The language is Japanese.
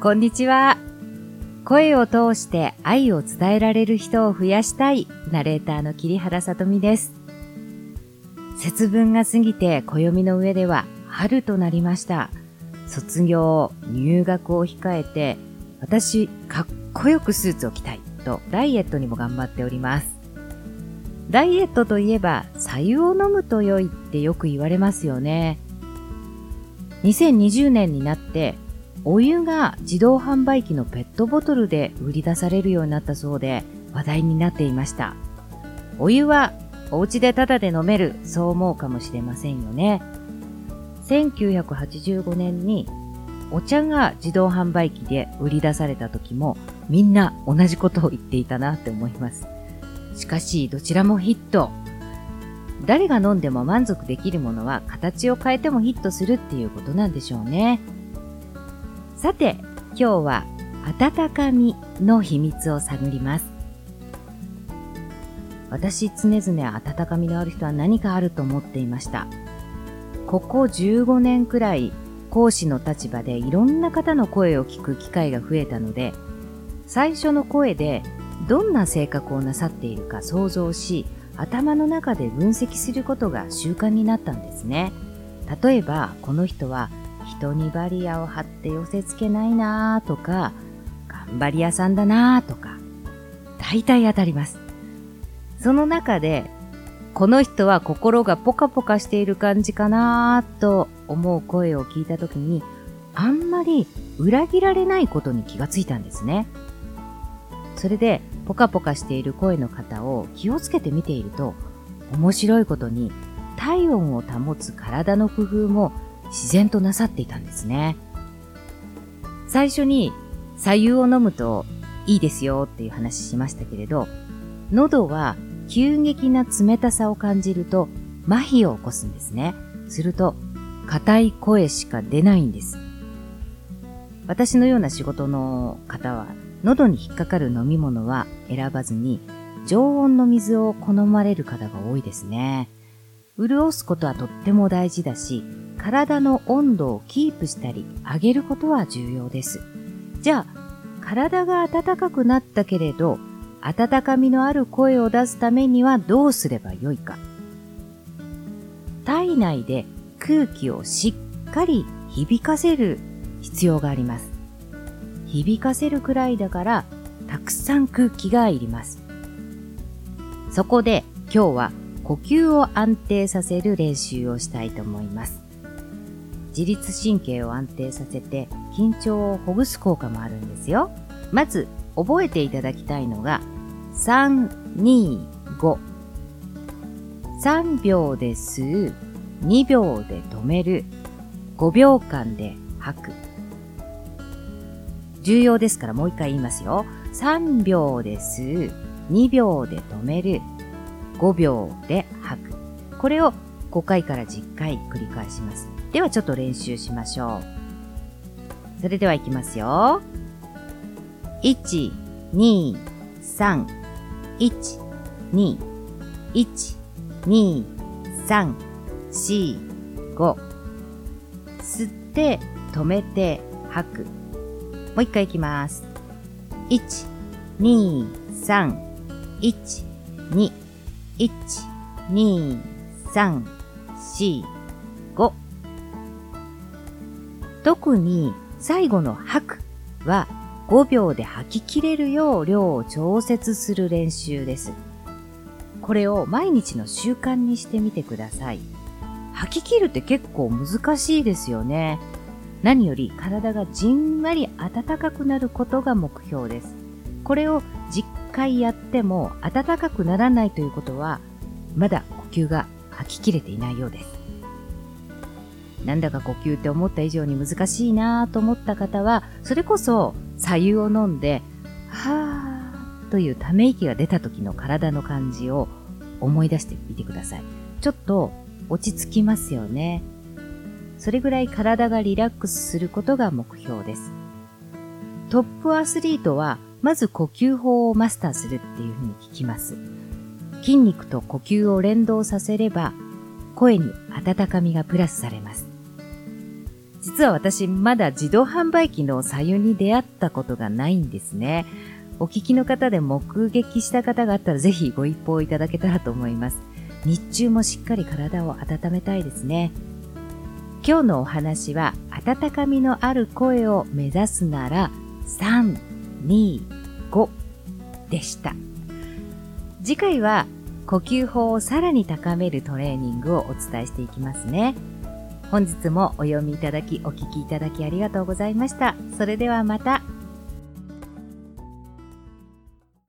こんにちは。声を通して愛を伝えられる人を増やしたいナレーターの桐原さとみです。節分が過ぎて暦の上では春となりました。卒業、入学を控えて、私、かっこよくスーツを着たいとダイエットにも頑張っております。ダイエットといえば、左右を飲むと良いってよく言われますよね。2020年になって、お湯が自動販売機のペットボトルで売り出されるようになったそうで話題になっていました。お湯はお家でタダで飲める、そう思うかもしれませんよね。1985年にお茶が自動販売機で売り出された時もみんな同じことを言っていたなって思います。しかしどちらもヒット。誰が飲んでも満足できるものは形を変えてもヒットするっていうことなんでしょうね。さて、今日は温かみの秘密を探ります。私常々温かみのある人は何かあると思っていました。ここ15年くらい講師の立場でいろんな方の声を聞く機会が増えたので、最初の声でどんな性格をなさっているか想像し、頭の中で分析することが習慣になったんですね。例えば、この人は人にバリアを張って寄せ付けないなとか、頑張り屋さんだなとか、大体当たります。その中で、この人は心がポカポカしている感じかなと思う声を聞いたときに、あんまり裏切られないことに気がついたんですね。それで、ポカポカしている声の方を気をつけて見ていると、面白いことに体温を保つ体の工夫も自然となさっていたんですね。最初に左右を飲むといいですよっていう話しましたけれど、喉は急激な冷たさを感じると麻痺を起こすんですね。すると硬い声しか出ないんです。私のような仕事の方は喉に引っかかる飲み物は選ばずに常温の水を好まれる方が多いですね。潤すことはとっても大事だし、体の温度をキープしたり上げることは重要です。じゃあ、体が暖かくなったけれど、温かみのある声を出すためにはどうすればよいか。体内で空気をしっかり響かせる必要があります。響かせるくらいだから、たくさん空気がいります。そこで今日は呼吸を安定させる練習をしたいと思います。自律神経を安定させて緊張をほぐす効果もあるんですよ。まず覚えていただきたいのが3、2、5。3秒で吸う、2秒で止める、5秒間で吐く。重要ですからもう一回言いますよ。3秒で吸う、2秒で止める、5秒で吐く。これを5回から10回繰り返します。ではちょっと練習しましょう。それでは行きますよ。1、2、3、1、2、1、2、3、4、5。吸って、止めて、吐く。もう一回行きます。1、2、3、1、2、1、2、3、4、特に最後の吐くは5秒で吐き切れるよう量を調節する練習です。これを毎日の習慣にしてみてください。吐き切るって結構難しいですよね。何より体がじんわり暖かくなることが目標です。これを10回やっても暖かくならないということは、まだ呼吸が吐き切れていないようです。なんだか呼吸って思った以上に難しいなと思った方は、それこそ左右を飲んで、はーというため息が出た時の体の感じを思い出してみてください。ちょっと落ち着きますよね。それぐらい体がリラックスすることが目標です。トップアスリートは、まず呼吸法をマスターするっていうふうに聞きます。筋肉と呼吸を連動させれば、声に温かみがプラスされます。実は私まだ自動販売機の左右に出会ったことがないんですね。お聞きの方で目撃した方があったらぜひご一報いただけたらと思います。日中もしっかり体を温めたいですね。今日のお話は温かみのある声を目指すなら3、2、5でした。次回は呼吸法をさらに高めるトレーニングをお伝えしていきますね。本日もお読みいただきお聞きいただきありがとうございました。それではまた。